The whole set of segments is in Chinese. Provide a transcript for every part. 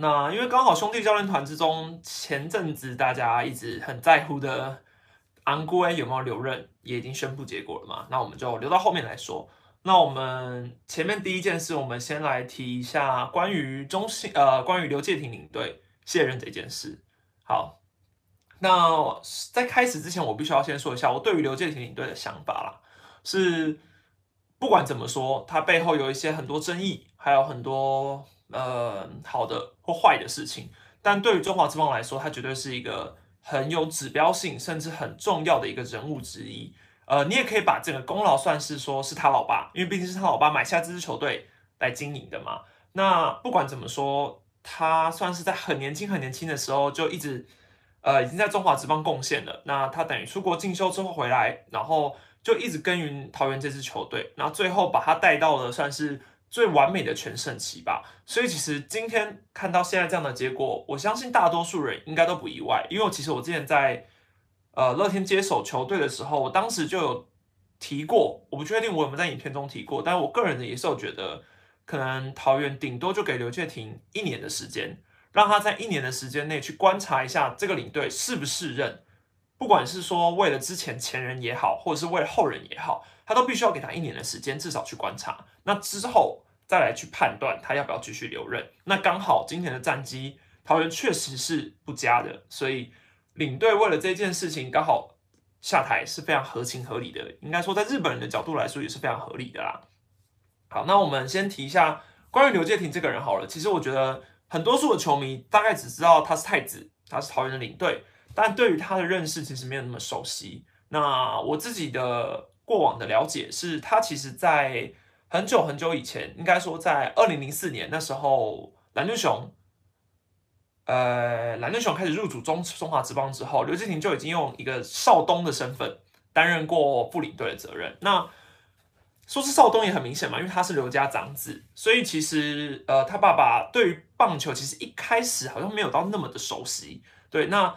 那因为刚好兄弟教练团之中，前阵子大家一直很在乎的昂圭有没有留任，也已经宣布结果了嘛。那我们就留到后面来说。那我们前面第一件事，我们先来提一下关于中信呃，关于刘介廷领队卸任这件事。好，那在开始之前，我必须要先说一下我对于刘介廷领队的想法啦。是不管怎么说，他背后有一些很多争议，还有很多呃好的或坏的事情。但对于中华之邦来说，他绝对是一个很有指标性，甚至很重要的一个人物之一。呃，你也可以把这个功劳算是说是他老爸，因为毕竟是他老爸买下这支球队来经营的嘛。那不管怎么说，他算是在很年轻很年轻的时候就一直呃已经在中华职棒贡献了。那他等于出国进修之后回来，然后就一直耕耘桃园这支球队，然后最后把他带到了算是最完美的全盛期吧。所以其实今天看到现在这样的结果，我相信大多数人应该都不意外，因为其实我之前在。呃，乐天接手球队的时候，我当时就有提过，我不确定我有没有在影片中提过，但是我个人的也是有觉得，可能桃园顶多就给刘介廷一年的时间，让他在一年的时间内去观察一下这个领队适不适任，不管是说为了之前前人也好，或者是为了后人也好，他都必须要给他一年的时间，至少去观察，那之后再来去判断他要不要继续留任。那刚好今天的战绩，桃园确实是不佳的，所以。领队为了这件事情刚好下台是非常合情合理的，应该说在日本人的角度来说也是非常合理的啦。好，那我们先提一下关于刘介廷这个人好了。其实我觉得很多数的球迷大概只知道他是太子，他是桃园的领队，但对于他的认识其实没有那么熟悉。那我自己的过往的了解是，他其实在很久很久以前，应该说在二零零四年那时候，蓝绿熊。呃，蓝绿熊开始入主中中华职棒之后，刘志廷就已经用一个少东的身份担任过副领队的责任。那说是少东也很明显嘛，因为他是刘家长子，所以其实呃，他爸爸对于棒球其实一开始好像没有到那么的熟悉。对，那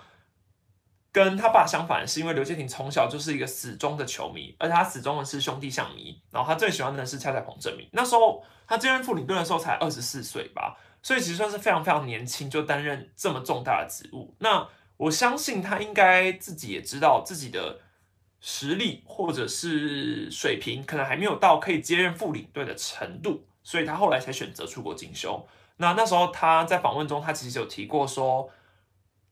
跟他爸相反，是因为刘建廷从小就是一个死忠的球迷，而且他死忠的是兄弟象迷，然后他最喜欢的是蔡彩鹏正明。那时候他接任副领队的时候才二十四岁吧。所以其实算是非常非常年轻就担任这么重大的职务。那我相信他应该自己也知道自己的实力或者是水平，可能还没有到可以接任副领队的程度，所以他后来才选择出国进修。那那时候他在访问中，他其实有提过说，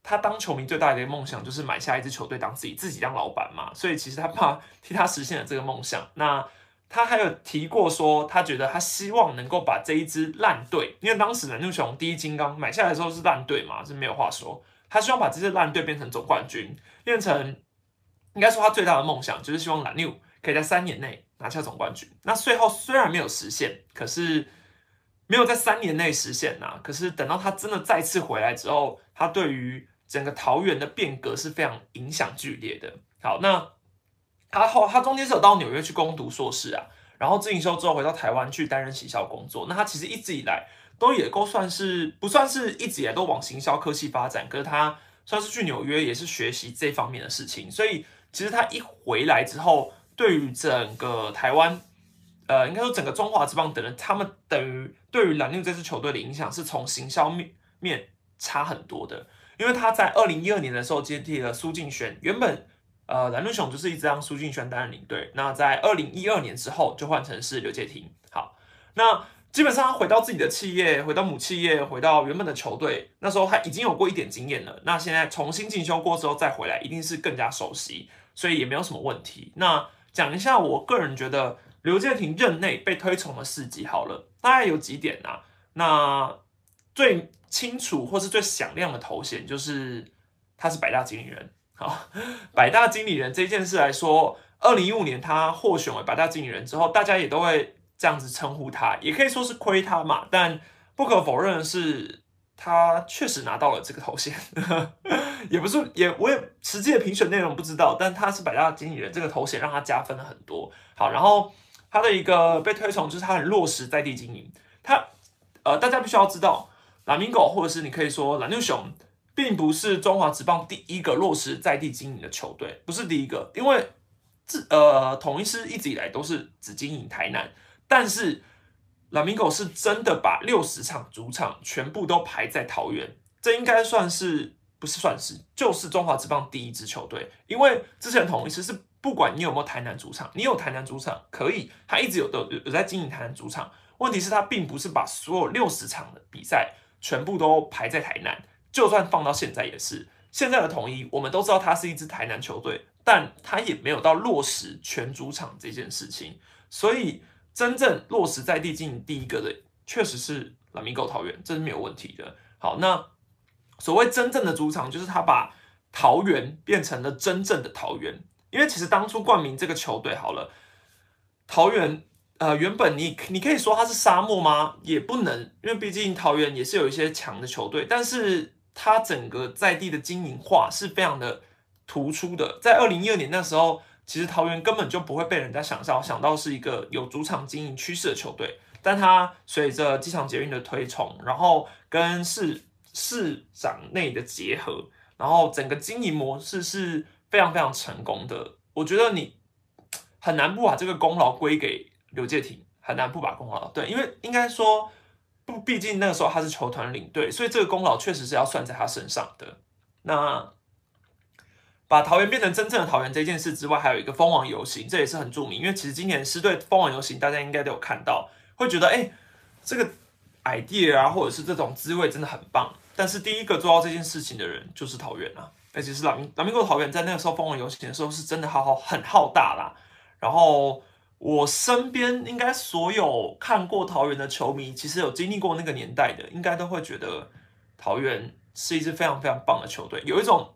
他当球迷最大的一个梦想就是买下一支球队当自己自己当老板嘛。所以其实他怕替他实现了这个梦想。那他还有提过说，他觉得他希望能够把这一支烂队，因为当时蓝牛熊第一金刚买下来的时候是烂队嘛，是没有话说。他希望把这支烂队变成总冠军，变成应该说他最大的梦想就是希望蓝牛可以在三年内拿下总冠军。那最后虽然没有实现，可是没有在三年内实现呐。可是等到他真的再次回来之后，他对于整个桃园的变革是非常影响剧烈的。好，那。他后他中间是有到纽约去攻读硕士啊，然后进修之后回到台湾去担任行销工作。那他其实一直以来都也够算是不算是一直以来都往行销科技发展，可是他算是去纽约也是学习这方面的事情。所以其实他一回来之后，对于整个台湾，呃，应该说整个中华之邦等人，他们等于对于蓝牛这支球队的影响是从行销面面差很多的，因为他在二零一二年的时候接替了苏敬轩，原本。呃，蓝鹿熊就是一直让苏敬轩担任领队。那在二零一二年之后，就换成是刘介廷。好，那基本上他回到自己的企业，回到母企业，回到原本的球队，那时候他已经有过一点经验了。那现在重新进修过之后再回来，一定是更加熟悉，所以也没有什么问题。那讲一下我个人觉得刘建廷任内被推崇的事迹好了，大概有几点啊？那最清楚或是最响亮的头衔就是他是百大经理人。好，百大经理人这件事来说，二零一五年他获选为百大经理人之后，大家也都会这样子称呼他，也可以说是亏他嘛。但不可否认的是，他确实拿到了这个头衔，也不是也我也实际的评选内容不知道，但他是百大经理人这个头衔让他加分了很多。好，然后他的一个被推崇就是他很落实在地经营，他呃大家必须要知道，蓝明狗或者是你可以说蓝牛熊。并不是中华职棒第一个落实在地经营的球队，不是第一个，因为自呃统一师一直以来都是只经营台南，但是拉米狗是真的把六十场主场全部都排在桃园，这应该算是不是算是就是中华职棒第一支球队，因为之前统一师是不管你有没有台南主场，你有台南主场可以，他一直有的有有在经营台南主场，问题是他并不是把所有六十场的比赛全部都排在台南，就算放到现在也是，现在的统一我们都知道它是一支台南球队，但它也没有到落实全主场这件事情，所以。真正落实在地经营第一个的，确实是拉米狗桃园，这是没有问题的。好，那所谓真正的主场，就是他把桃园变成了真正的桃园。因为其实当初冠名这个球队，好了，桃园呃原本你你可以说它是沙漠吗？也不能，因为毕竟桃园也是有一些强的球队，但是它整个在地的经营化是非常的突出的。在二零一二年那时候。其实桃园根本就不会被人家想到想到是一个有主场经营趋势的球队，但它随着机场捷运的推崇，然后跟市市长内的结合，然后整个经营模式是非常非常成功的。我觉得你很难不把这个功劳归给刘介廷，很难不把功劳对，因为应该说不，毕竟那个时候他是球团领队，所以这个功劳确实是要算在他身上的。那。把桃园变成真正的桃园这件事之外，还有一个蜂王游行，这也是很著名。因为其实今年狮队蜂王游行，大家应该都有看到，会觉得哎，这个 idea 啊，或者是这种滋味真的很棒。但是第一个做到这件事情的人就是桃园啊，而且是老明老明国桃园，在那个时候蜂王游行的时候，是真的好好很浩大啦。然后我身边应该所有看过桃园的球迷，其实有经历过那个年代的，应该都会觉得桃园是一支非常非常棒的球队，有一种。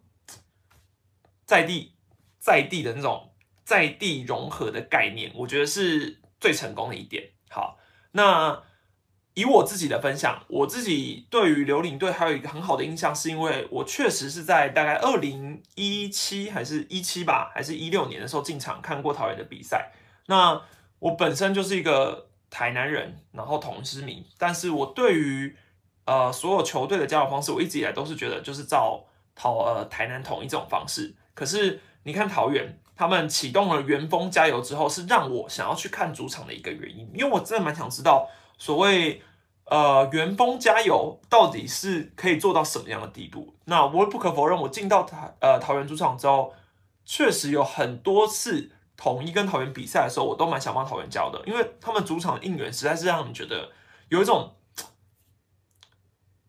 在地在地的那种在地融合的概念，我觉得是最成功的一点。好，那以我自己的分享，我自己对于刘领队还有一个很好的印象，是因为我确实是在大概二零一七还是一七吧，还是一六年的时候进场看过桃园的比赛。那我本身就是一个台南人，然后同知名，但是我对于呃所有球队的加油方式，我一直以来都是觉得就是照桃呃台南统一这种方式。可是你看桃园，他们启动了元丰加油之后，是让我想要去看主场的一个原因，因为我真的蛮想知道，所谓呃元丰加油到底是可以做到什么样的地步。那我不可否认，我进到台呃桃园主场之后，确实有很多次统一跟桃园比赛的时候，我都蛮想帮桃园教的，因为他们主场应援实在是让人觉得有一种。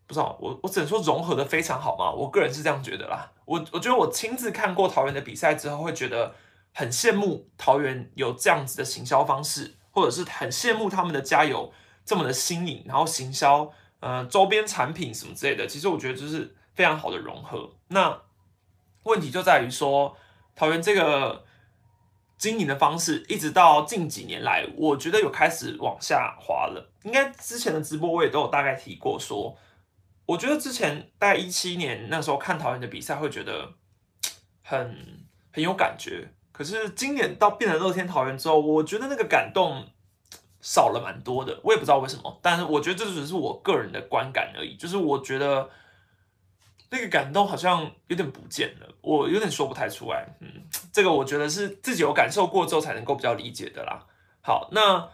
不知道我我只能说融合的非常好嘛，我个人是这样觉得啦。我我觉得我亲自看过桃园的比赛之后，会觉得很羡慕桃园有这样子的行销方式，或者是很羡慕他们的加油这么的新颖，然后行销呃周边产品什么之类的。其实我觉得就是非常好的融合。那问题就在于说，桃园这个经营的方式，一直到近几年来，我觉得有开始往下滑了。应该之前的直播我也都有大概提过说。我觉得之前大概一七年那时候看桃园的比赛，会觉得很很有感觉。可是今年到变成乐天桃园之后，我觉得那个感动少了蛮多的。我也不知道为什么，但是我觉得这只是我个人的观感而已。就是我觉得那个感动好像有点不见了，我有点说不太出来。嗯，这个我觉得是自己有感受过之后才能够比较理解的啦。好，那。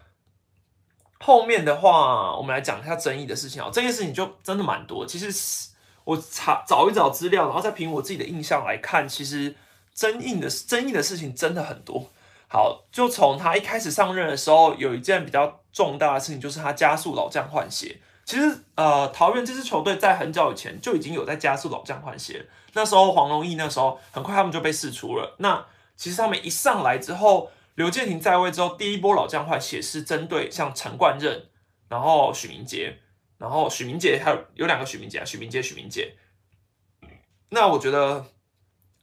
后面的话，我们来讲一下争议的事情啊。这件事情就真的蛮多。其实我查找一找资料，然后再凭我自己的印象来看，其实争议的争议的事情真的很多。好，就从他一开始上任的时候，有一件比较重大的事情，就是他加速老将换血。其实呃，桃园这支球队在很早以前就已经有在加速老将换血。那时候黄龙毅那时候很快他们就被释出了。那其实他们一上来之后。刘建廷在位之后，第一波老将换血是针对像陈冠任，然后许明杰，然后许明杰还有有两个许明杰啊，许明杰、许明杰。那我觉得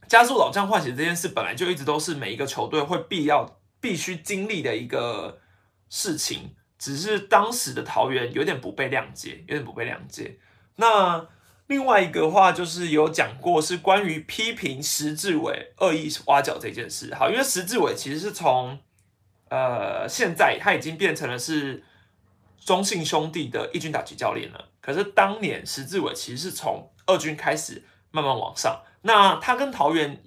加速老将换血这件事本来就一直都是每一个球队会必要必须经历的一个事情，只是当时的桃园有点不被谅解，有点不被谅解。那另外一个话就是有讲过是关于批评石志伟恶意挖角这件事，好，因为石志伟其实是从呃现在他已经变成了是中信兄弟的一军打击教练了，可是当年石志伟其实是从二军开始慢慢往上，那他跟桃园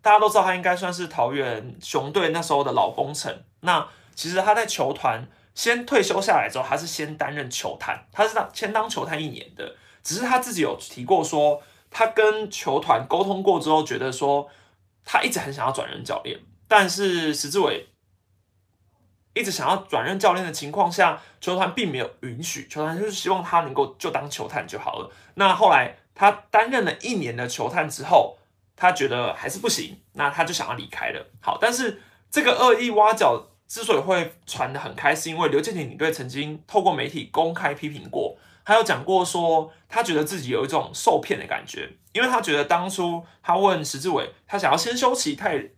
大家都知道他应该算是桃园熊队那时候的老功臣，那其实他在球团先退休下来之后，他是先担任球探，他是当先当球探一年的。只是他自己有提过说，他跟球团沟通过之后，觉得说他一直很想要转任教练，但是石志伟一直想要转任教练的情况下，球团并没有允许，球团就是希望他能够就当球探就好了。那后来他担任了一年的球探之后，他觉得还是不行，那他就想要离开了。好，但是这个恶意挖角之所以会传的很开，是因为刘建廷领队曾经透过媒体公开批评过。他有讲过说，他觉得自己有一种受骗的感觉，因为他觉得当初他问石志伟，他想要先休息，他也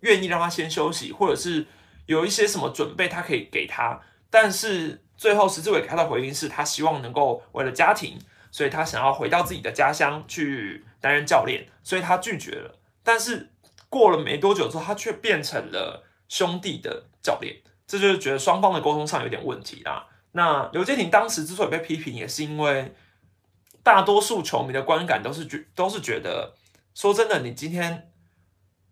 愿意让他先休息，或者是有一些什么准备，他可以给他。但是最后石志伟给他的回应是他希望能够为了家庭，所以他想要回到自己的家乡去担任教练，所以他拒绝了。但是过了没多久之后，他却变成了兄弟的教练，这就是觉得双方的沟通上有点问题啦。那刘建廷当时之所以被批评，也是因为大多数球迷的观感都是觉都是觉得，说真的，你今天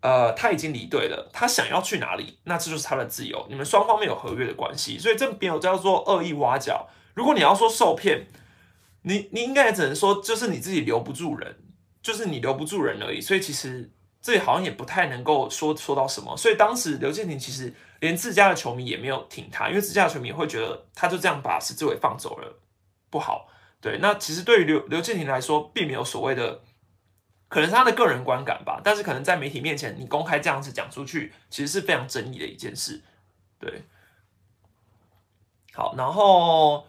呃他已经离队了，他想要去哪里，那这就是他的自由，你们双方没有合约的关系，所以这没有叫做恶意挖角。如果你要说受骗，你你应该也只能说就是你自己留不住人，就是你留不住人而已。所以其实这里好像也不太能够说说到什么。所以当时刘建廷其实。连自家的球迷也没有挺他，因为自家的球迷会觉得他就这样把石志伟放走了不好。对，那其实对于刘刘建廷来说，并没有所谓的，可能是他的个人观感吧。但是可能在媒体面前，你公开这样子讲出去，其实是非常争议的一件事。对，好，然后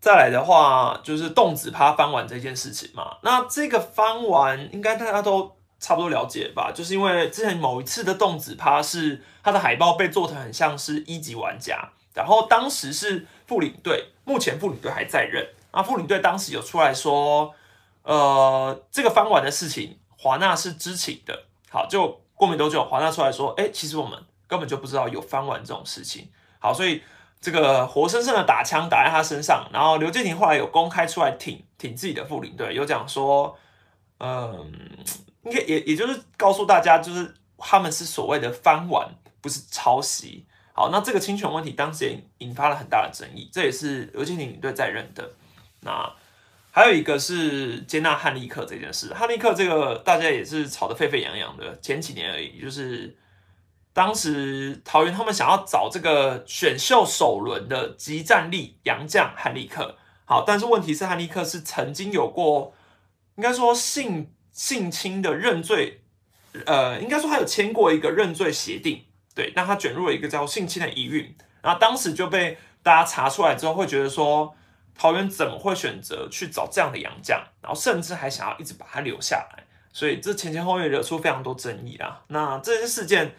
再来的话，就是动子趴翻完这件事情嘛。那这个翻完，应该大家都。差不多了解吧，就是因为之前某一次的动子趴是他的海报被做成很像是一级玩家，然后当时是副领队，目前副领队还在任啊。副领队当时有出来说，呃，这个翻玩的事情华纳是知情的。好，就过没多久，华纳出来说，哎，其实我们根本就不知道有翻玩这种事情。好，所以这个活生生的打枪打在他身上，然后刘建廷后来有公开出来挺挺自己的副领队，有讲说，嗯。应该也也就是告诉大家，就是他们是所谓的翻玩，不是抄袭。好，那这个侵权问题当时也引发了很大的争议，这也是刘建廷领队在任的。那还有一个是接纳汉利克这件事，汉利克这个大家也是吵得沸沸扬扬的。前几年而已，就是当时桃园他们想要找这个选秀首轮的集战力洋将汉利克。好，但是问题是汉利克是曾经有过，应该说性。性侵的认罪，呃，应该说他有签过一个认罪协定，对，那他卷入了一个叫性侵的疑云，然后当时就被大家查出来之后，会觉得说桃园怎么会选择去找这样的洋将，然后甚至还想要一直把他留下来，所以这前前后后惹出非常多争议啦。那这些事件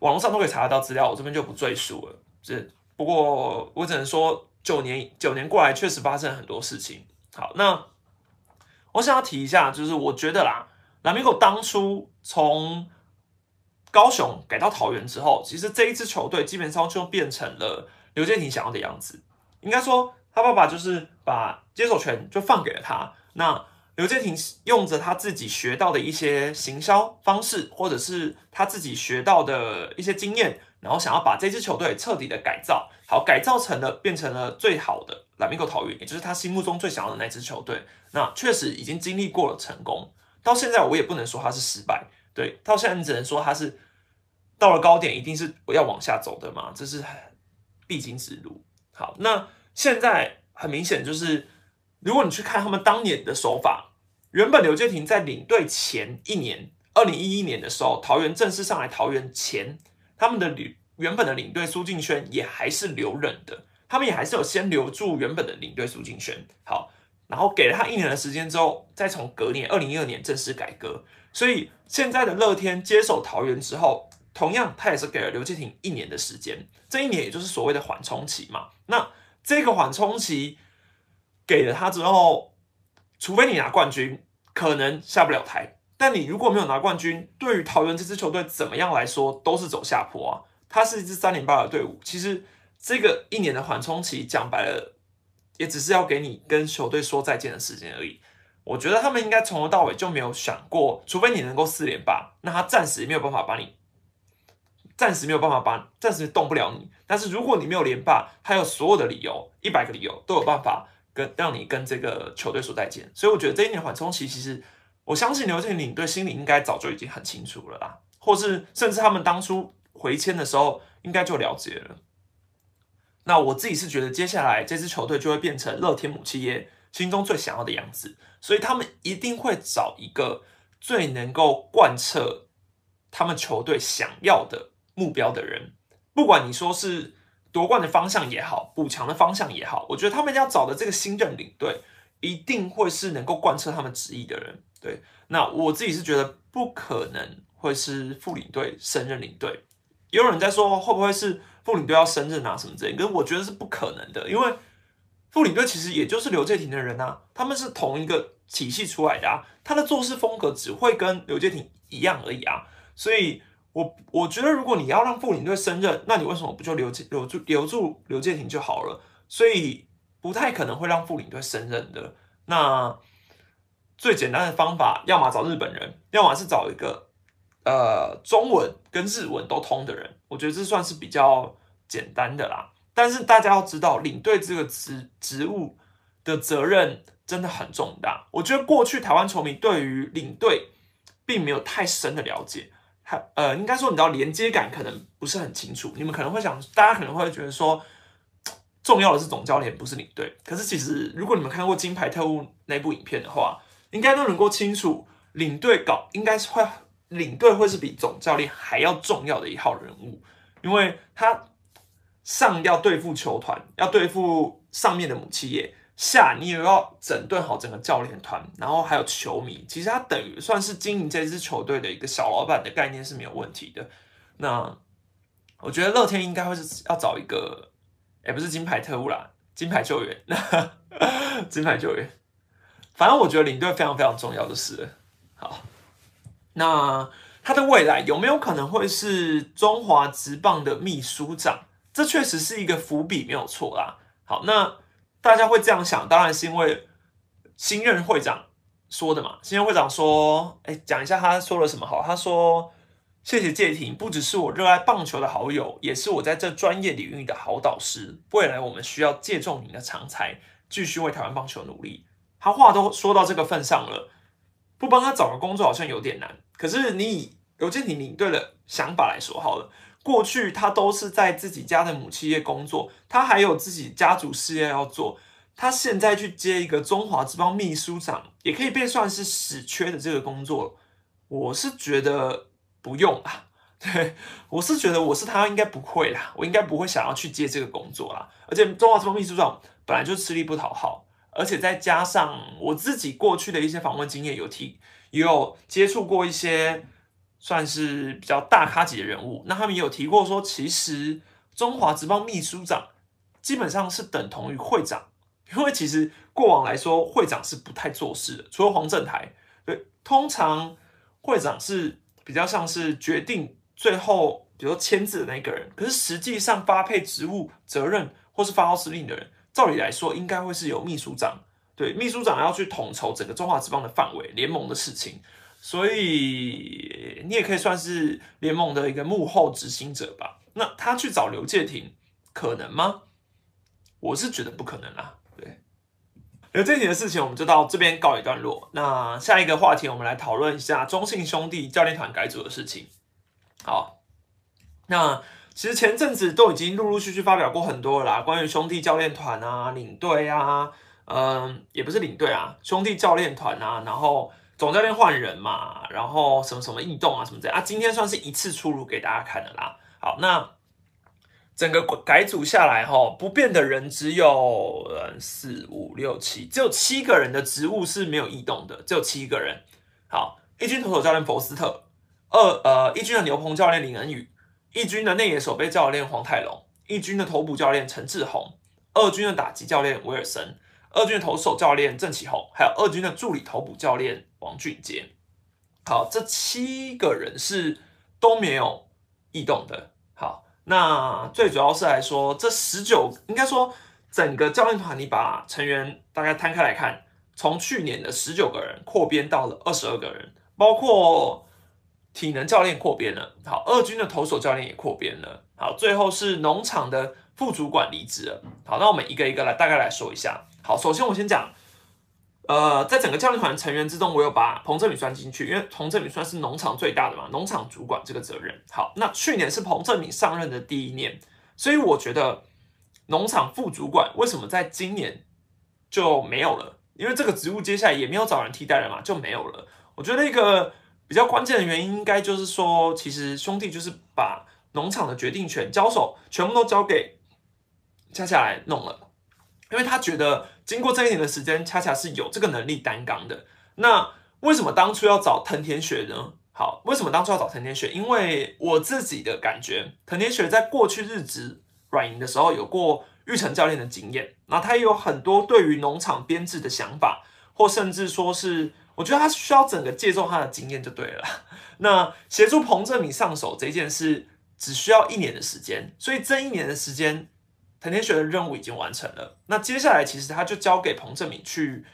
网络上都可以查得到资料，我这边就不赘述了。这不过我只能说，九年九年过来确实发生了很多事情。好，那。我想要提一下，就是我觉得啦，蓝米狗当初从高雄改到桃园之后，其实这一支球队基本上就变成了刘建廷想要的样子。应该说，他爸爸就是把接手权就放给了他。那刘建廷用着他自己学到的一些行销方式，或者是他自己学到的一些经验，然后想要把这支球队彻底的改造，好改造成了变成了最好的。蓝米狗桃园，也就是他心目中最想要的那支球队，那确实已经经历过了成功。到现在我也不能说他是失败，对，到现在你只能说他是到了高点，一定是要往下走的嘛，这是必经之路。好，那现在很明显就是，如果你去看他们当年的手法，原本刘建廷在领队前一年，二零一一年的时候，桃园正式上来桃园前，他们的领原本的领队苏敬轩也还是留任的。他们也还是有先留住原本的领队苏敬轩，好，然后给了他一年的时间之后，再从隔年二零一二年正式改革。所以现在的乐天接手桃园之后，同样他也是给了刘建廷一年的时间，这一年也就是所谓的缓冲期嘛。那这个缓冲期给了他之后，除非你拿冠军，可能下不了台。但你如果没有拿冠军，对于桃园这支球队怎么样来说，都是走下坡啊。它是一支三零八的队伍，其实。这个一年的缓冲期，讲白了，也只是要给你跟球队说再见的时间而已。我觉得他们应该从头到尾就没有想过，除非你能够四连霸，那他暂时没有办法把你，暂时没有办法把，暂时动不了你。但是如果你没有连霸，他有所有的理由，一百个理由都有办法跟让你跟这个球队说再见。所以我觉得这一年缓冲期，其实我相信刘建领队心里应该早就已经很清楚了啦，或是甚至他们当初回签的时候应该就了解了。那我自己是觉得，接下来这支球队就会变成乐天母企业心中最想要的样子，所以他们一定会找一个最能够贯彻他们球队想要的目标的人。不管你说是夺冠的方向也好，补强的方向也好，我觉得他们要找的这个新任领队，一定会是能够贯彻他们旨意的人。对，那我自己是觉得不可能会是副领队升任领队。有人在说会不会是？副领队要升任啊什么之类，可是我觉得是不可能的，因为副领队其实也就是刘介廷的人啊，他们是同一个体系出来的啊，他的做事风格只会跟刘介廷一样而已啊，所以我我觉得如果你要让副领队升任，那你为什么不就留留住留住刘介廷就好了？所以不太可能会让副领队升任的。那最简单的方法，要么找日本人，要么是找一个。呃，中文跟日文都通的人，我觉得这算是比较简单的啦。但是大家要知道，领队这个职职务的责任真的很重大。我觉得过去台湾球迷对于领队并没有太深的了解，还呃，应该说你知道连接感可能不是很清楚。你们可能会想，大家可能会觉得说，重要的是总教练，不是领队。可是其实，如果你们看过《金牌特务》那部影片的话，应该都能够清楚，领队搞应该是会。领队会是比总教练还要重要的一号人物，因为他上要对付球团，要对付上面的母企业，下你也要整顿好整个教练团，然后还有球迷。其实他等于算是经营这支球队的一个小老板的概念是没有问题的。那我觉得乐天应该会是要找一个，也不是金牌特务啦，金牌救援，金牌救援。反正我觉得领队非常非常重要的是，好。那他的未来有没有可能会是中华职棒的秘书长？这确实是一个伏笔，没有错啦。好，那大家会这样想，当然是因为新任会长说的嘛。新任会长说：“哎，讲一下他说了什么好。”他说：“谢谢介廷，不只是我热爱棒球的好友，也是我在这专业领域的好导师。未来我们需要借重您的长才，继续为台湾棒球努力。”他话都说到这个份上了。不帮他找个工作好像有点难，可是你以刘建廷领队的想法来说好了，过去他都是在自己家的母企业工作，他还有自己家族事业要做，他现在去接一个中华之邦秘书长，也可以被算是死缺的这个工作，我是觉得不用啊，对我是觉得我是他应该不会啦，我应该不会想要去接这个工作啦，而且中华之邦秘书长本来就吃力不讨好。而且再加上我自己过去的一些访问经验，有提也有接触过一些算是比较大咖级的人物，那他们也有提过说，其实中华职棒秘书长基本上是等同于会长，因为其实过往来说，会长是不太做事的，除了黄正台，对，通常会长是比较像是决定最后，比如说签字的那个人，可是实际上发配职务责任或是发号施令的人。照理来说，应该会是由秘书长对秘书长要去统筹整个中华职棒的范围、联盟的事情，所以你也可以算是联盟的一个幕后执行者吧。那他去找刘介廷，可能吗？我是觉得不可能啦。对，刘介廷的事情，我们就到这边告一段落。那下一个话题，我们来讨论一下中信兄弟教练团改组的事情。好，那。其实前阵子都已经陆陆续续发表过很多啦，关于兄弟教练团啊、领队啊，嗯，也不是领队啊，兄弟教练团啊，然后总教练换人嘛，然后什么什么异动啊，什么这样啊，今天算是一次出炉给大家看的啦。好，那整个改组下来哈，不变的人只有四五六七，只有七个人的职务是没有异动的，只有七个人。好，一军投手教练佛斯特，二呃，一军的牛棚教练林恩宇。一军的内野守备教练黄泰龙，一军的投捕教练陈志宏，二军的打击教练威尔森，二军的投手教练郑启宏，还有二军的助理投捕教练王俊杰。好，这七个人是都没有异动的。好，那最主要是来说，这十九应该说整个教练团，你把成员大概摊开来看，从去年的十九个人扩编到了二十二个人，包括。体能教练扩编了，好，二军的投手教练也扩编了，好，最后是农场的副主管离职了，好，那我们一个一个来大概来说一下，好，首先我先讲，呃，在整个教练团成员之中，我有把彭正敏算进去，因为彭正敏算是农场最大的嘛，农场主管这个责任，好，那去年是彭正敏上任的第一年，所以我觉得农场副主管为什么在今年就没有了？因为这个职务接下来也没有找人替代了嘛，就没有了。我觉得一个。比较关键的原因，应该就是说，其实兄弟就是把农场的决定权交手，全部都交给恰恰来弄了，因为他觉得经过这一年的时间，恰恰是有这个能力担纲的。那为什么当初要找藤田雪呢？好，为什么当初要找藤田雪？因为我自己的感觉，藤田雪在过去日职软银的时候有过玉成教练的经验，那他也有很多对于农场编制的想法，或甚至说是。我觉得他需要整个借重他的经验就对了。那协助彭正明上手这件事只需要一年的时间，所以这一年的时间，藤田学的任务已经完成了。那接下来其实他就交给彭正明去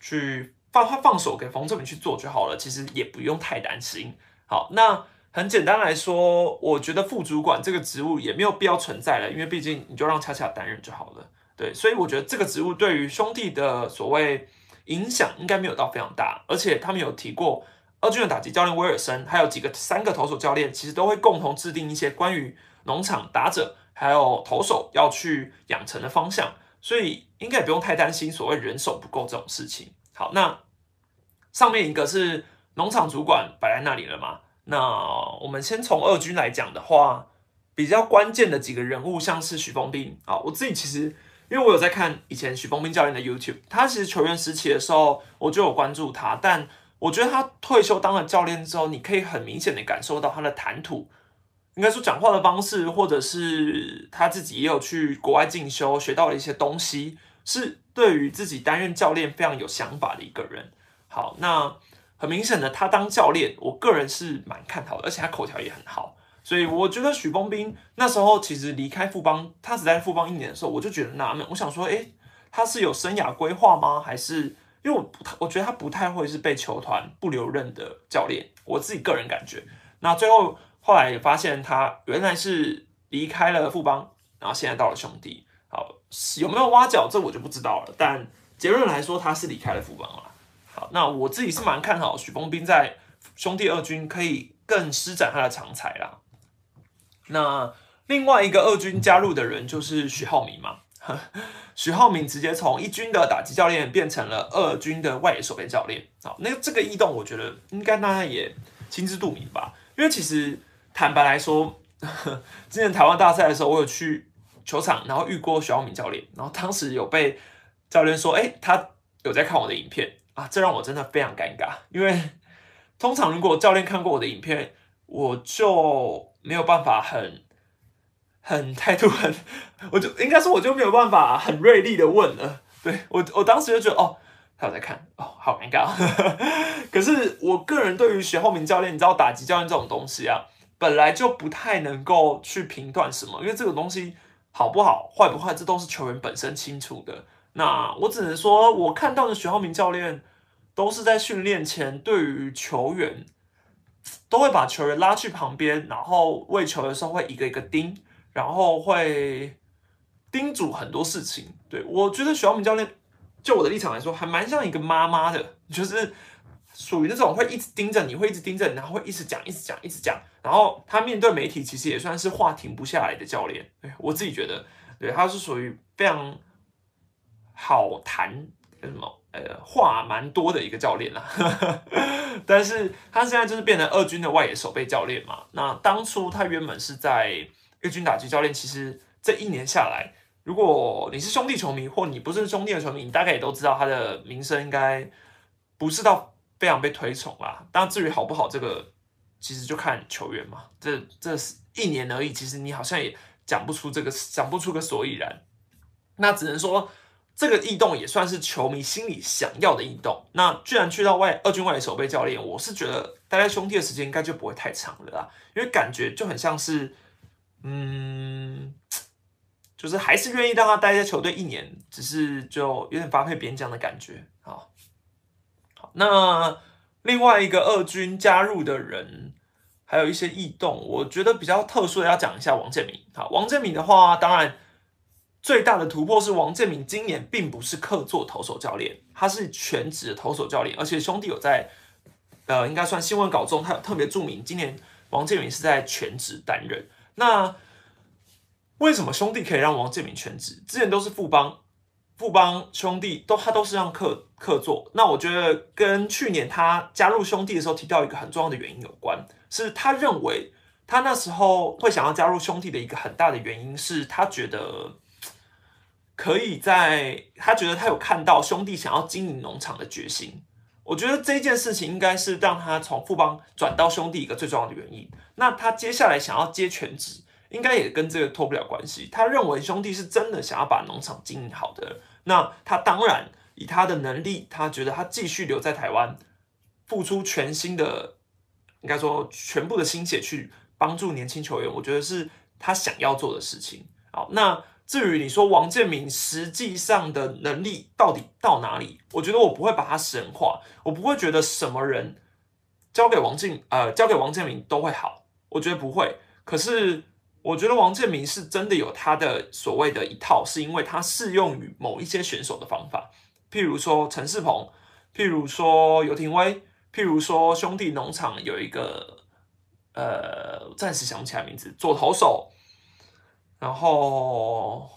去放他放手给彭正明去做就好了，其实也不用太担心。好，那很简单来说，我觉得副主管这个职务也没有必要存在了，因为毕竟你就让恰恰担任就好了。对，所以我觉得这个职务对于兄弟的所谓。影响应该没有到非常大，而且他们有提过，二军的打击教练威尔森，还有几个三个投手教练，其实都会共同制定一些关于农场打者还有投手要去养成的方向，所以应该也不用太担心所谓人手不够这种事情。好，那上面一个是农场主管摆在那里了嘛？那我们先从二军来讲的话，比较关键的几个人物，像是许峰斌啊，我自己其实。因为我有在看以前许峰斌教练的 YouTube，他其实球员时期的时候我就有关注他，但我觉得他退休当了教练之后，你可以很明显的感受到他的谈吐，应该说讲话的方式，或者是他自己也有去国外进修学到了一些东西，是对于自己担任教练非常有想法的一个人。好，那很明显的他当教练，我个人是蛮看好的，而且他口条也很好。所以我觉得许峰斌那时候其实离开富邦，他只在富邦一年的时候，我就觉得纳闷。我想说，哎，他是有生涯规划吗？还是因为我我觉得他不太会是被球团不留任的教练。我自己个人感觉。那最后后来也发现他原来是离开了富邦，然后现在到了兄弟。好，有没有挖角这我就不知道了。但结论来说，他是离开了富邦了。好，那我自己是蛮看好许峰斌在兄弟二军可以更施展他的长才啦。那另外一个二军加入的人就是许浩明嘛，许浩明直接从一军的打击教练变成了二军的外野守备教练。好，那这个异动我觉得应该大家也心知肚明吧？因为其实坦白来说，之前台湾大赛的时候，我有去球场，然后遇过许浩明教练，然后当时有被教练说：“哎，他有在看我的影片啊。”这让我真的非常尴尬，因为通常如果教练看过我的影片，我就。没有办法很很态度很，我就应该说我就没有办法很锐利的问了。对我我当时就觉得哦，他有在看哦，好尴尬。可是我个人对于徐浩明教练，你知道打击教练这种东西啊，本来就不太能够去评断什么，因为这个东西好不好坏不坏，这都是球员本身清楚的。那我只能说，我看到的徐浩明教练都是在训练前对于球员。都会把球员拉去旁边，然后喂球的时候会一个一个盯，然后会叮嘱很多事情。对我觉得许浩明教练，就我的立场来说，还蛮像一个妈妈的，就是属于那种会一直盯着你，会一直盯着你，然后会一直讲、一直讲、一直讲。然后他面对媒体，其实也算是话停不下来的教练。对我自己觉得，对他是属于非常好谈，什么？呃，话蛮多的一个教练啦，但是他现在就是变成二军的外野守备教练嘛。那当初他原本是在日军打击教练，其实这一年下来，如果你是兄弟球迷，或你不是兄弟的球迷，你大概也都知道他的名声应该不是到非常被推崇啦。但至于好不好，这个其实就看球员嘛。这这是一年而已，其实你好像也讲不出这个，讲不出个所以然。那只能说。这个异动也算是球迷心里想要的异动。那居然去到外二军外的守备教练，我是觉得待在兄弟的时间应该就不会太长了啦，因为感觉就很像是，嗯，就是还是愿意让他待在球队一年，只是就有点发配边疆的感觉。好，好，那另外一个二军加入的人，还有一些异动，我觉得比较特殊的要讲一下王建民。好，王建民的话，当然最大的突破是王建民今年并不是客座投手教练，他是全职的投手教练，而且兄弟有在呃，应该算新闻稿中，他有特别注明，今年王建民是在全职担任。那为什么兄弟可以让王建民全职？之前都是富邦。富邦兄弟都他都是让客客座，那我觉得跟去年他加入兄弟的时候提到一个很重要的原因有关，是他认为他那时候会想要加入兄弟的一个很大的原因是他觉得可以在他觉得他有看到兄弟想要经营农场的决心，我觉得这件事情应该是让他从富邦转到兄弟一个最重要的原因。那他接下来想要接全职，应该也跟这个脱不了关系。他认为兄弟是真的想要把农场经营好的。那他当然以他的能力，他觉得他继续留在台湾，付出全新的，应该说全部的心血去帮助年轻球员，我觉得是他想要做的事情。好，那至于你说王建民实际上的能力到底到哪里，我觉得我不会把他神化，我不会觉得什么人交给王建呃交给王建民都会好，我觉得不会。可是。我觉得王建民是真的有他的所谓的一套，是因为他适用于某一些选手的方法，譬如说陈世鹏，譬如说尤廷威，譬如说兄弟农场有一个呃，暂时想不起来名字，左投手，然后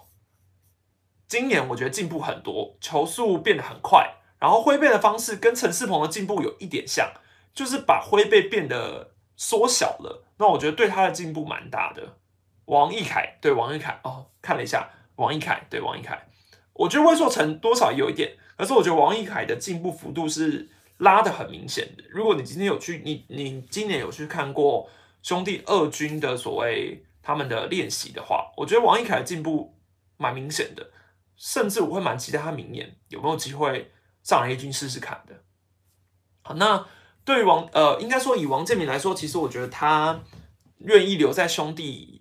今年我觉得进步很多，球速变得很快，然后挥背的方式跟陈世鹏的进步有一点像，就是把挥背变得缩小了，那我觉得对他的进步蛮大的。王毅凯对王毅凯哦，看了一下王毅凯对王毅凯，我觉得魏硕成多少有一点，可是我觉得王毅凯的进步幅度是拉的很明显的。如果你今天有去，你你今年有去看过兄弟二军的所谓他们的练习的话，我觉得王一凯的进步蛮明显的，甚至我会蛮期待他明年有没有机会上来一军试试看的。好，那对于王呃，应该说以王建民来说，其实我觉得他愿意留在兄弟。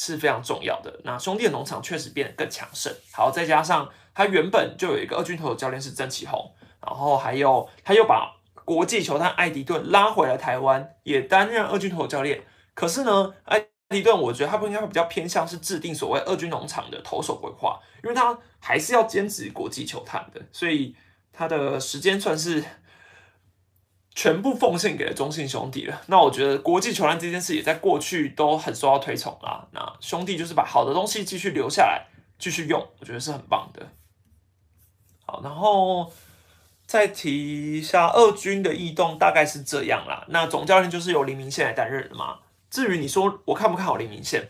是非常重要的。那兄弟的农场确实变得更强盛。好，再加上他原本就有一个二军头的教练是曾启宏，然后还有他又把国际球探艾迪顿拉回来台湾，也担任二军头教练。可是呢，艾迪顿我觉得他不应该会比较偏向是制定所谓二军农场的投手规划，因为他还是要兼职国际球探的，所以他的时间算是。全部奉献给了中信兄弟了。那我觉得国际球探这件事也在过去都很受到推崇啊。那兄弟就是把好的东西继续留下来，继续用，我觉得是很棒的。好，然后再提一下二军的异动，大概是这样啦。那总教练就是由林明宪来担任的嘛。至于你说我看不看好林明宪，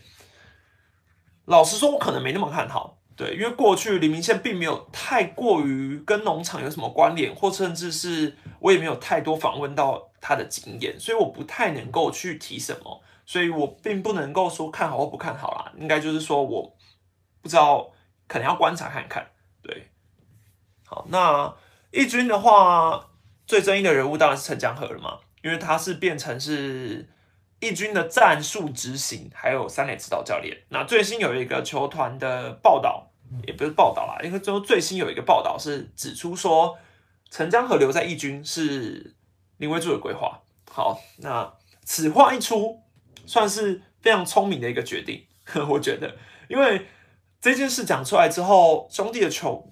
老实说，我可能没那么看好。对，因为过去黎明县并没有太过于跟农场有什么关联，或甚至是我也没有太多访问到他的经验，所以我不太能够去提什么，所以我并不能够说看好或不看好啦。应该就是说我不知道，可能要观察看看。对，好，那一军的话，最争议的人物当然是陈江河了嘛，因为他是变成是。义军的战术执行，还有三垒指导教练。那最新有一个球团的报道，也不是报道啦，因为最最新有一个报道是指出说，陈江河留在义军是林威柱的规划。好，那此话一出，算是非常聪明的一个决定，我觉得，因为这件事讲出来之后，兄弟的球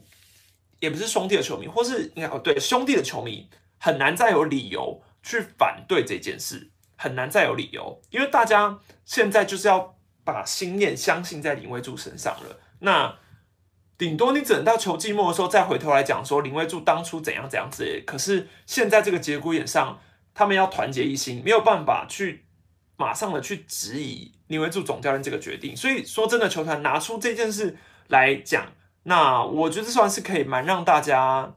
也不是兄弟的球迷，或是应该哦对，兄弟的球迷很难再有理由去反对这件事。很难再有理由，因为大家现在就是要把心念相信在林威柱身上了。那顶多你只能到球季末的时候再回头来讲说林威柱当初怎样怎样子。可是现在这个节骨眼上，他们要团结一心，没有办法去马上的去质疑林威柱总教练这个决定。所以说真的，球团拿出这件事来讲，那我觉得算是可以蛮让大家。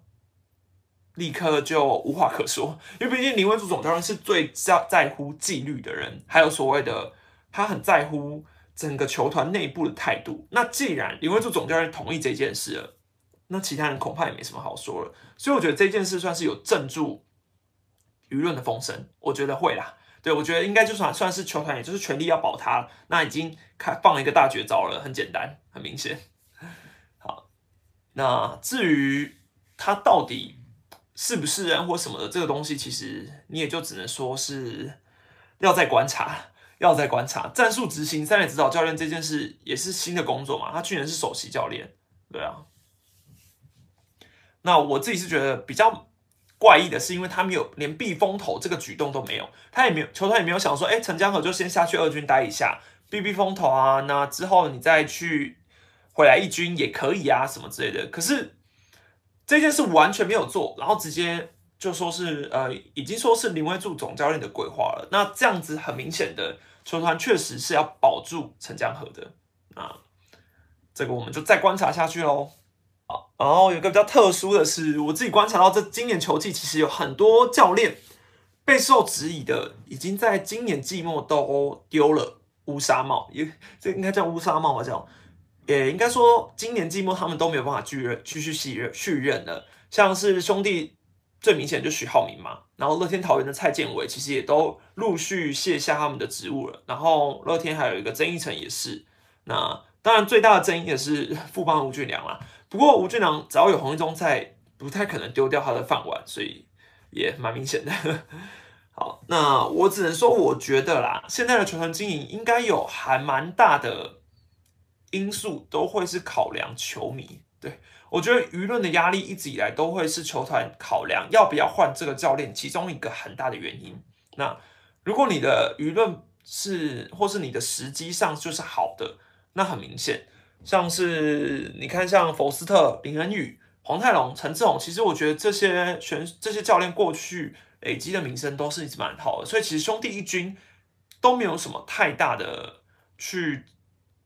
立刻就无话可说，因为毕竟林文柱总教练是最在在乎纪律的人，还有所谓的他很在乎整个球团内部的态度。那既然林文柱总教练同意这件事了，那其他人恐怕也没什么好说了。所以我觉得这件事算是有镇住舆论的风声，我觉得会啦。对我觉得应该就算算是球团，也就是全力要保他，那已经开放了一个大绝招了，很简单，很明显。好，那至于他到底。是不是人或什么的这个东西，其实你也就只能说是要再观察，要再观察。战术执行、三垒指导教练这件事也是新的工作嘛？他去年是首席教练，对啊。那我自己是觉得比较怪异的是，因为他没有连避风头这个举动都没有，他也没有球团也没有想说，哎，陈江河就先下去二军待一下，避避风头啊，那之后你再去回来一军也可以啊，什么之类的。可是这件事完全没有做，然后直接就说是呃，已经说是林威柱总教练的规划了。那这样子很明显的，球团确实是要保住陈江河的。那这个我们就再观察下去喽。然后有个比较特殊的是，我自己观察到，这今年球季其实有很多教练备受质疑的，已经在今年季末都丢了乌纱帽，也这应该叫乌纱帽吧？叫，也应该说今年季末他们都没有办法继任，继续续任续任了。像是兄弟最明显就许浩明嘛，然后乐天桃园的蔡建伟其实也都陆续卸下他们的职务了。然后乐天还有一个曾义成也是，那当然最大的争议也是富邦吴俊良啦。不过吴俊良只要有洪一中在，不太可能丢掉他的饭碗，所以也蛮明显的。好，那我只能说，我觉得啦，现在的球团经营应该有还蛮大的因素，都会是考量球迷。对我觉得舆论的压力一直以来都会是球团考量要不要换这个教练其中一个很大的原因。那如果你的舆论是，或是你的时机上就是好的，那很明显。像是你看，像佛斯特、林恩宇、黄泰龙、陈志宏，其实我觉得这些选这些教练过去累积的名声都是一直蛮好的，所以其实兄弟一军都没有什么太大的去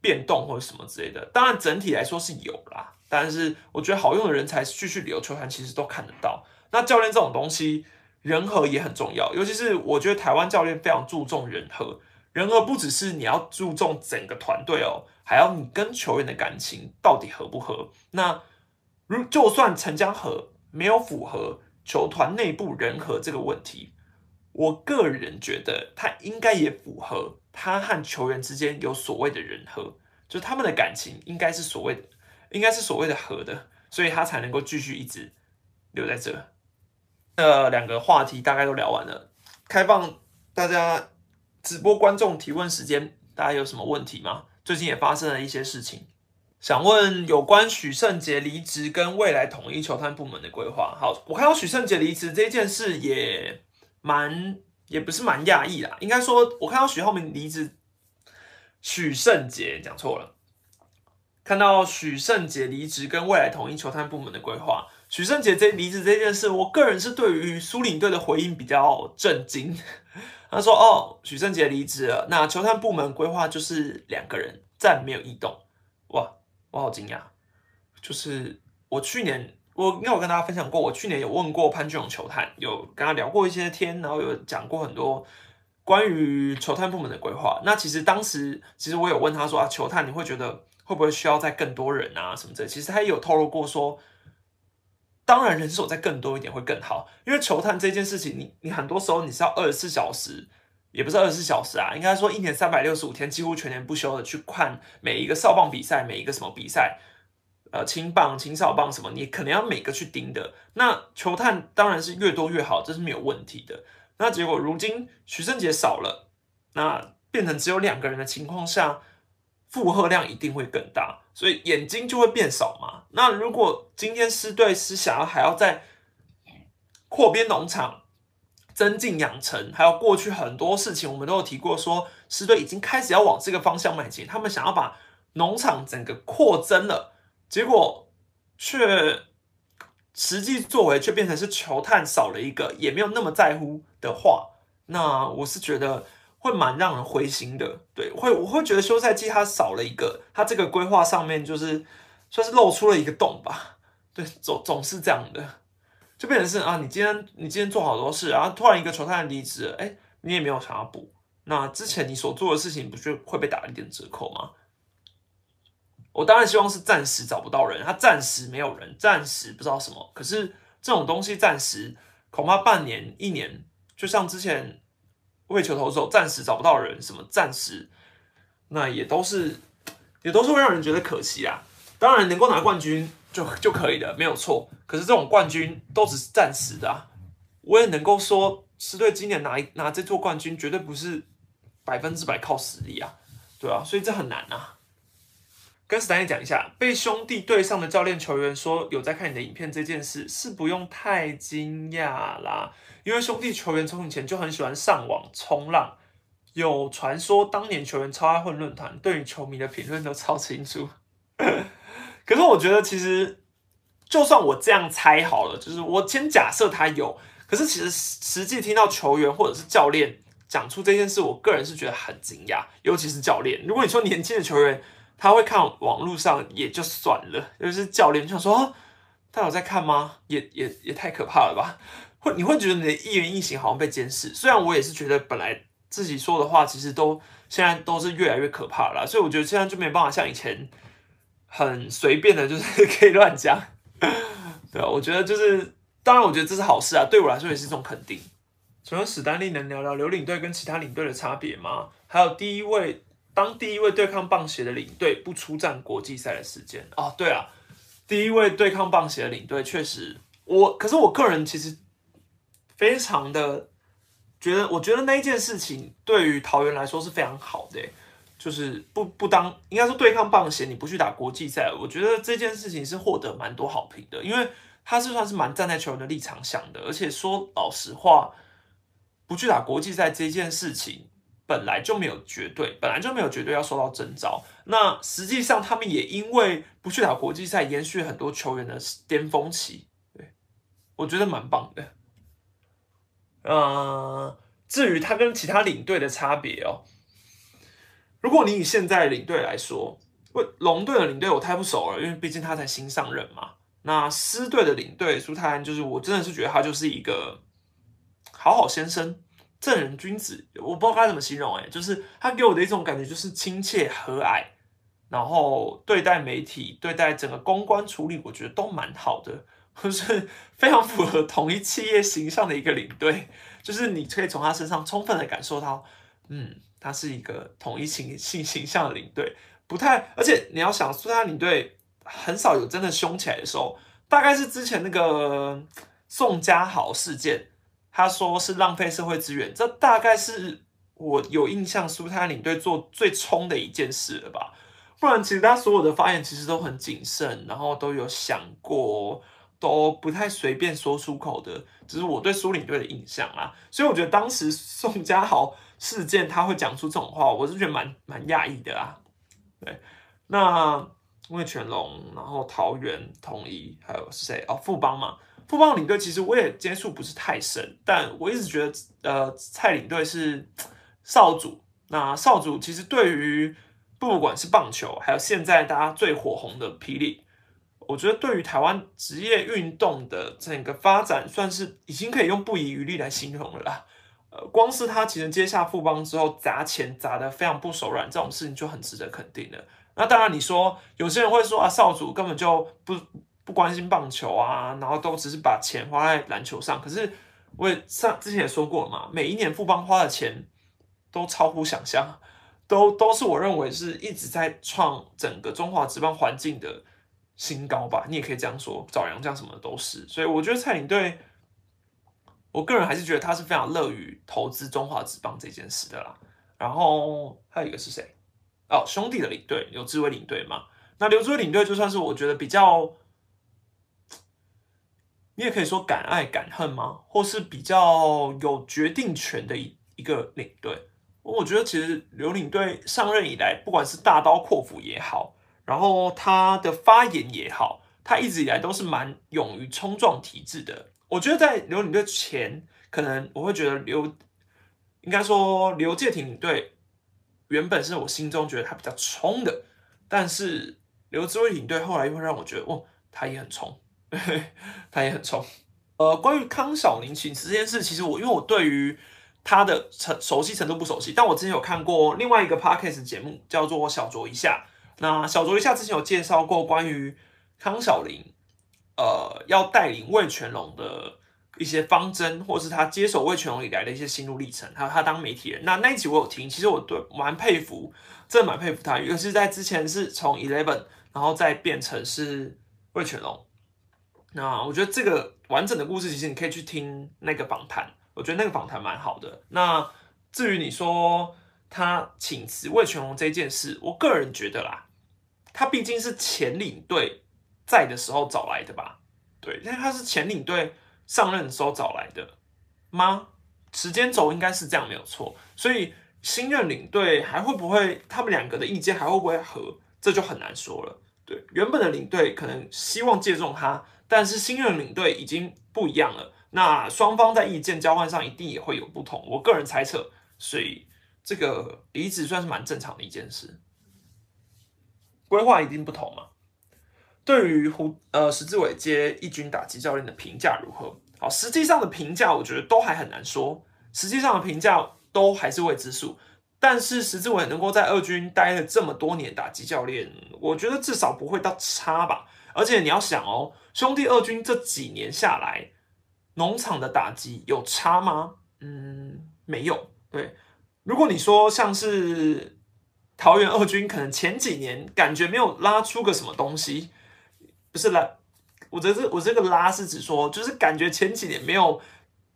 变动或者什么之类的。当然整体来说是有啦，但是我觉得好用的人才继续留球团，其实都看得到。那教练这种东西，人和也很重要，尤其是我觉得台湾教练非常注重人和。人和不只是你要注重整个团队哦。还要你跟球员的感情到底合不合？那如就算陈江河没有符合球团内部人和这个问题，我个人觉得他应该也符合他和球员之间有所谓的人和，就他们的感情应该是所谓的，应该是所谓的和的，所以他才能够继续一直留在这。那两个话题大概都聊完了，开放大家直播观众提问时间，大家有什么问题吗？最近也发生了一些事情，想问有关许胜杰离职跟未来统一球探部门的规划。好，我看到许胜杰离职这件事也蛮，也不是蛮讶异啦。应该说，我看到许浩明离职，许胜杰讲错了。看到许胜杰离职跟未来统一球探部门的规划，许胜杰这离职这件事，我个人是对于苏领队的回应比较震惊。他说：“哦，许胜杰离职了，那球探部门规划就是两个人，暂没有异动。”哇，我好惊讶！就是我去年，我应该有跟大家分享过，我去年有问过潘俊勇球探，有跟他聊过一些天，然后有讲过很多关于球探部门的规划。那其实当时，其实我有问他说：“啊，球探你会觉得会不会需要再更多人啊什么的？”其实他也有透露过说。当然，人手再更多一点会更好，因为球探这件事情，你你很多时候你是要二十四小时，也不是二十四小时啊，应该说一年三百六十五天，几乎全年不休的去看每一个少棒比赛，每一个什么比赛，呃，青棒、青少棒什么，你可能要每个去盯的。那球探当然是越多越好，这是没有问题的。那结果如今徐胜杰少了，那变成只有两个人的情况下。负荷量一定会更大，所以眼睛就会变少嘛。那如果今天师队是想要还要在扩编农场、增进养成，还有过去很多事情，我们都有提过，说师队已经开始要往这个方向迈进。他们想要把农场整个扩增了，结果却实际作为却变成是球探少了一个，也没有那么在乎的话，那我是觉得。会蛮让人灰心的，对，会我会觉得休赛季它少了一个，它这个规划上面就是算是露出了一个洞吧，对，总总是这样的，就变成是啊，你今天你今天做好多事，然后突然一个球探离职，哎，你也没有想要补，那之前你所做的事情不就会被打一点折扣吗？我当然希望是暂时找不到人，他暂时没有人，暂时不知道什么，可是这种东西暂时恐怕半年一年，就像之前。为球投手暂时找不到人，什么暂时，那也都是也都是会让人觉得可惜啊。当然能够拿冠军就就可以了，没有错。可是这种冠军都只是暂时的啊。我也能够说，狮队今年拿拿这座冠军，绝对不是百分之百靠实力啊，对啊，所以这很难啊。跟史丹利讲一下，被兄弟队上的教练球员说有在看你的影片这件事，是不用太惊讶啦，因为兄弟球员从以前就很喜欢上网冲浪，有传说当年球员超爱混论坛，对于球迷的评论都超清楚。可是我觉得其实，就算我这样猜好了，就是我先假设他有，可是其实实际听到球员或者是教练讲出这件事，我个人是觉得很惊讶，尤其是教练。如果你说年轻的球员，他会看网络上也就算了，就是教练就想说，他有在看吗？也也也太可怕了吧！会你会觉得你的一言一行好像被监视。虽然我也是觉得本来自己说的话，其实都现在都是越来越可怕了。所以我觉得现在就没办法像以前很随便的，就是可以乱讲。对啊，我觉得就是，当然我觉得这是好事啊，对我来说也是一种肯定。除了史丹利，能聊聊刘领队跟其他领队的差别吗？还有第一位。当第一位对抗棒协的领队不出战国际赛的时间。哦，对啊，第一位对抗棒协的领队确实，我可是我个人其实非常的觉得，我觉得那一件事情对于桃园来说是非常好的，就是不不当应该说对抗棒协，你不去打国际赛，我觉得这件事情是获得蛮多好评的，因为他是算是蛮站在球员的立场想的，而且说老实话，不去打国际赛这件事情。本来就没有绝对，本来就没有绝对要受到征召。那实际上，他们也因为不去打国际赛，延续很多球员的巅峰期。对，我觉得蛮棒的。呃，至于他跟其他领队的差别哦，如果你以现在领队来说，为龙队的领队我太不熟了，因为毕竟他才新上任嘛。那狮队的领队苏泰安，就是我真的是觉得他就是一个好好先生。正人君子，我不知道该怎么形容，哎，就是他给我的一种感觉，就是亲切和蔼，然后对待媒体、对待整个公关处理，我觉得都蛮好的，就是非常符合统一企业形象的一个领队，就是你可以从他身上充分的感受到，嗯，他是一个统一形性形象的领队，不太，而且你要想，苏他领队很少有真的凶起来的时候，大概是之前那个宋家豪事件。他说是浪费社会资源，这大概是我有印象苏泰领队做最冲的一件事了吧？不然其实他所有的发言其实都很谨慎，然后都有想过，都不太随便说出口的，只是我对苏领队的印象啦。所以我觉得当时宋家豪事件他会讲出这种话，我是觉得蛮蛮讶异的啦。对，那魏全龙，然后桃园统一，还有谁？哦，富邦嘛。富邦领队其实我也接触不是太深，但我一直觉得，呃，蔡领队是少主。那少主其实对于不管是棒球，还有现在大家最火红的霹雳，我觉得对于台湾职业运动的整个发展，算是已经可以用不遗余力来形容了啦。呃，光是他其实接下富邦之后砸钱砸的非常不手软，这种事情就很值得肯定的。那当然，你说有些人会说啊，少主根本就不。不关心棒球啊，然后都只是把钱花在篮球上。可是我也上之前也说过嘛，每一年富邦花的钱都超乎想象，都都是我认为是一直在创整个中华职棒环境的新高吧。你也可以这样说，找洋将什么的都是。所以我觉得蔡领队，我个人还是觉得他是非常乐于投资中华职棒这件事的啦。然后还有一个是谁？哦，兄弟的领队刘志伟领队嘛。那刘志伟领队就算是我觉得比较。你也可以说敢爱敢恨吗？或是比较有决定权的一一个领队？我觉得其实刘领队上任以来，不管是大刀阔斧也好，然后他的发言也好，他一直以来都是蛮勇于冲撞体制的。我觉得在刘领队前，可能我会觉得刘应该说刘介廷领队原本是我心中觉得他比较冲的，但是刘志伟领队后来又会让我觉得，哦，他也很冲。他也很冲。呃，关于康小林请辞这件事，其实我因为我对于他的程熟悉程度不熟悉，但我之前有看过另外一个 podcast 节目，叫做《小酌一下》。那小酌一下之前有介绍过关于康小林，呃，要带领魏全龙的一些方针，或是他接手魏全龙以来的一些心路历程，还有他当媒体人。那那一集我有听，其实我对蛮佩服，真的蛮佩服他，尤其是在之前是从 Eleven，然后再变成是魏全龙。那我觉得这个完整的故事，其实你可以去听那个访谈，我觉得那个访谈蛮好的。那至于你说他请辞魏全龙这件事，我个人觉得啦，他毕竟是前领队在的时候找来的吧？对，因为他是前领队上任的时候找来的吗？时间轴应该是这样，没有错。所以新任领队还会不会，他们两个的意见还会不会合，这就很难说了。对，原本的领队可能希望借重他，但是新任领队已经不一样了。那双方在意见交换上一定也会有不同。我个人猜测，所以这个离职算是蛮正常的一件事。规划一定不同嘛？对于胡呃石志伟接一军打击教练的评价如何？好，实际上的评价我觉得都还很难说，实际上的评价都还是未知数。但是石志伟能够在二军待了这么多年打击教练，我觉得至少不会到差吧。而且你要想哦，兄弟二军这几年下来，农场的打击有差吗？嗯，没有。对，如果你说像是桃园二军，可能前几年感觉没有拉出个什么东西，不是拉，我这是我这个拉是指说，就是感觉前几年没有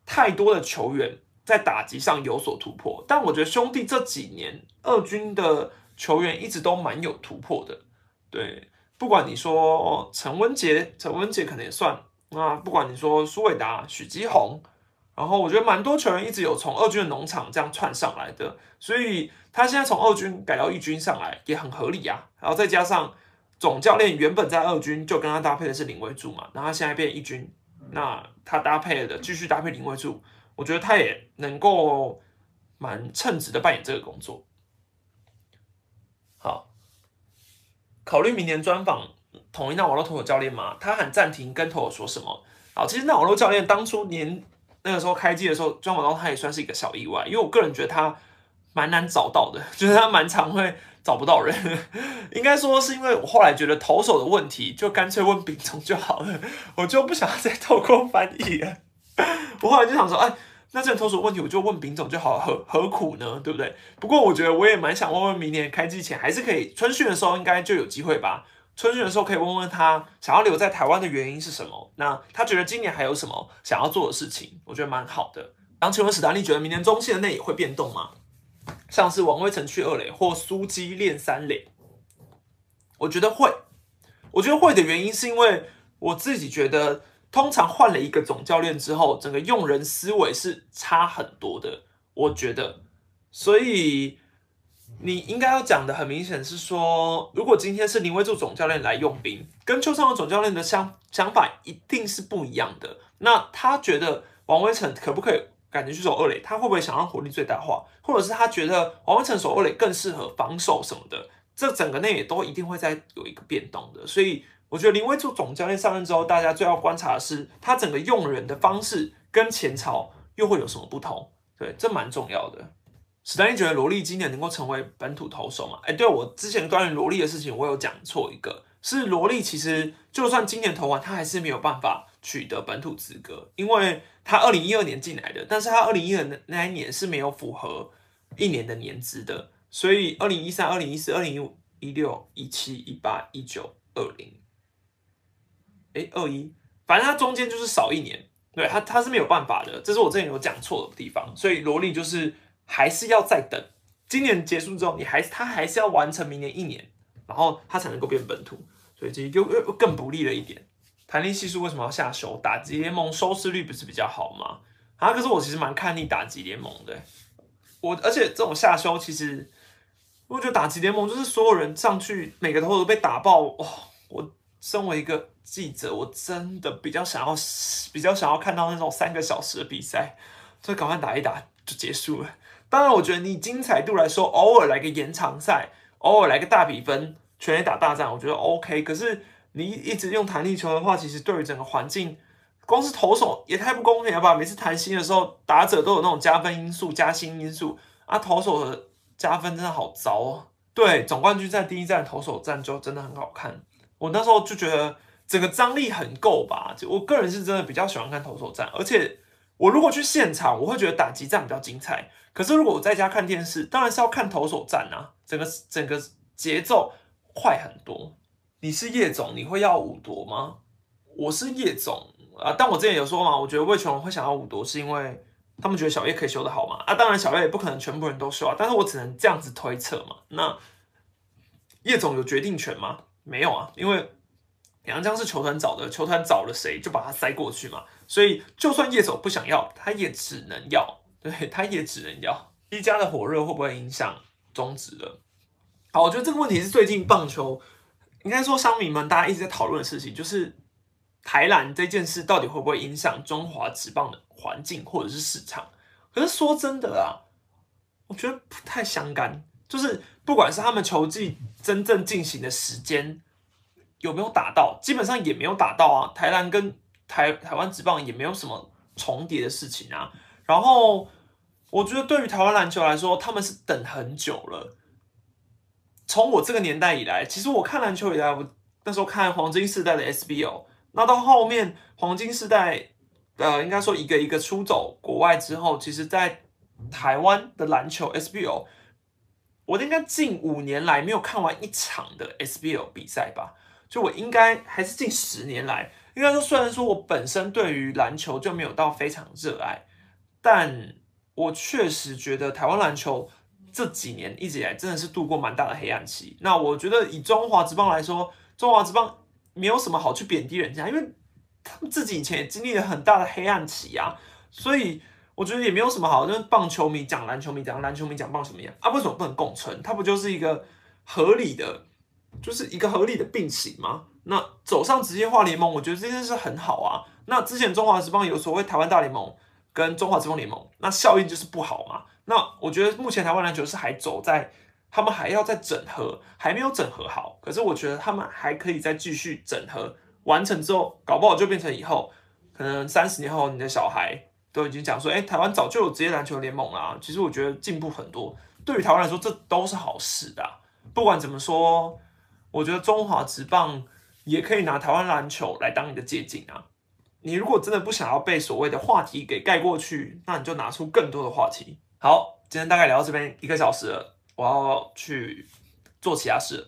太多的球员。在打击上有所突破，但我觉得兄弟这几年二军的球员一直都蛮有突破的。对，不管你说陈文杰，陈文杰可能也算啊，不管你说苏伟达、许基宏，然后我觉得蛮多球员一直有从二军的农场这样窜上来的，所以他现在从二军改到一军上来也很合理啊。然后再加上总教练原本在二军就跟他搭配的是林威柱嘛，然后他现在变一军，那他搭配的继续搭配林威柱。我觉得他也能够蛮称职的扮演这个工作。好，考虑明年专访统一那网络投手教练吗？他喊暂停，跟投手说什么？好，其实那网络教练当初年那个时候开机的时候，专访到他也算是一个小意外，因为我个人觉得他蛮难找到的，就是他蛮常会找不到人。应该说是因为我后来觉得投手的问题，就干脆问丙总就好了，我就不想再透过翻译了。我后来就想说，哎。那这种投手问题，我就问丙总就好，何何苦呢？对不对？不过我觉得我也蛮想问问，明年开机前还是可以春训的时候，应该就有机会吧。春训的时候可以问问他，想要留在台湾的原因是什么？那他觉得今年还有什么想要做的事情？我觉得蛮好的。然后请问史丹利觉得明年中线的内也会变动吗？像是王威成去二垒或苏基练三垒？我觉得会。我觉得会的原因是因为我自己觉得。通常换了一个总教练之后，整个用人思维是差很多的，我觉得。所以你应该要讲的很明显是说，如果今天是林威柱总教练来用兵，跟邱尚文总教练的想想法一定是不一样的。那他觉得王威成可不可以感觉去守二垒？他会不会想让火力最大化？或者是他觉得王威成守二垒更适合防守什么的？这整个内也都一定会在有一个变动的。所以。我觉得林威柱总教练上任之后，大家最要观察的是他整个用人的方式跟前朝又会有什么不同？对，这蛮重要的。史丹利觉得罗莉今年能够成为本土投手吗？哎，对我之前关于罗莉的事情，我有讲错一个，是罗莉其实就算今年投完，他还是没有办法取得本土资格，因为他二零一二年进来的，但是他二零一二那一年是没有符合一年的年资的，所以二零一三、二零一四、二零一五、一六、一七、一八、一九、二零。哎，二一，反正它中间就是少一年，对他他是没有办法的，这是我之前有讲错的地方，所以罗莉就是还是要再等，今年结束之后，你还他还是要完成明年一年，然后他才能够变本土，所以这又又更不利了一点。弹力系数为什么要下修？打击联盟收视率不是比较好吗？啊，可是我其实蛮看腻打击联盟的，我而且这种下修其实，我觉得打击联盟就是所有人上去每个头都被打爆，哇，我身为一个。记者，我真的比较想要，比较想要看到那种三个小时的比赛，所以赶快打一打就结束了。当然，我觉得你精彩度来说，偶尔来个延长赛，偶尔来个大比分，全垒打大战，我觉得 OK。可是你一直用弹力球的话，其实对于整个环境，光是投手也太不公平了吧？每次弹心的时候，打者都有那种加分因素、加薪因素啊，投手的加分真的好糟哦。对，总冠军赛第一站投手战就真的很好看，我那时候就觉得。整个张力很够吧？就我个人是真的比较喜欢看投手战，而且我如果去现场，我会觉得打击战比较精彩。可是如果我在家看电视，当然是要看投手战啊，整个整个节奏快很多。你是叶总，你会要五夺吗？我是叶总啊，但我之前有说嘛，我觉得魏全龙会想要五夺，是因为他们觉得小叶可以修得好吗？啊，当然小叶也不可能全部人都修啊，但是我只能这样子推测嘛。那叶总有决定权吗？没有啊，因为杨江是球团找的，球团找了谁就把他塞过去嘛。所以就算叶总不想要，他也只能要，对，他也只能要。一家的火热会不会影响中职了？好，我觉得这个问题是最近棒球应该说商迷们大家一直在讨论的事情，就是台篮这件事到底会不会影响中华职棒的环境或者是市场？可是说真的啊，我觉得不太相干。就是不管是他们球季真正进行的时间有没有打到，基本上也没有打到啊。台篮跟台台湾职棒也没有什么重叠的事情啊。然后我觉得对于台湾篮球来说，他们是等很久了。从我这个年代以来，其实我看篮球以来，我那时候看黄金世代的 SBO，那到后面黄金世代，呃，应该说一个一个出走国外之后，其实在台湾的篮球 SBO。我应该近五年来没有看完一场的 SBL 比赛吧？就我应该还是近十年来，应该说虽然说我本身对于篮球就没有到非常热爱，但我确实觉得台湾篮球这几年一直以来真的是度过蛮大的黑暗期。那我觉得以中华职棒来说，中华职棒没有什么好去贬低人家，因为他们自己以前也经历了很大的黑暗期啊，所以。我觉得也没有什么好，就是棒球迷讲篮球迷讲篮球迷讲棒球迷啊，为什么不能共存？它不就是一个合理的，就是一个合理的并行吗？那走上职业化联盟，我觉得这件事很好啊。那之前中华职棒有所谓台湾大联盟跟中华职棒联盟，那效应就是不好嘛。那我觉得目前台湾篮球是还走在他们还要再整合，还没有整合好。可是我觉得他们还可以再继续整合完成之后，搞不好就变成以后可能三十年后你的小孩。都已经讲说，哎，台湾早就有职业篮球联盟啦。其实我觉得进步很多，对于台湾来说，这都是好事的。不管怎么说，我觉得中华职棒也可以拿台湾篮球来当你的借鉴啊。你如果真的不想要被所谓的话题给盖过去，那你就拿出更多的话题。好，今天大概聊到这边一个小时了，我要去做其他事。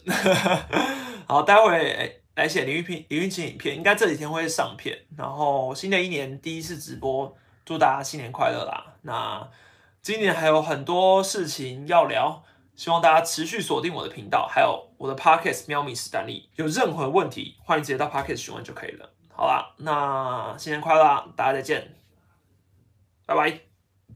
好，待会来写林玉平林玉清影片，应该这几天会上片。然后新的一年第一次直播。祝大家新年快乐啦！那今年还有很多事情要聊，希望大家持续锁定我的频道，还有我的 Podcast 喵咪史丹利。有任何问题，欢迎直接到 Podcast 询问就可以了。好啦，那新年快乐，大家再见，拜拜。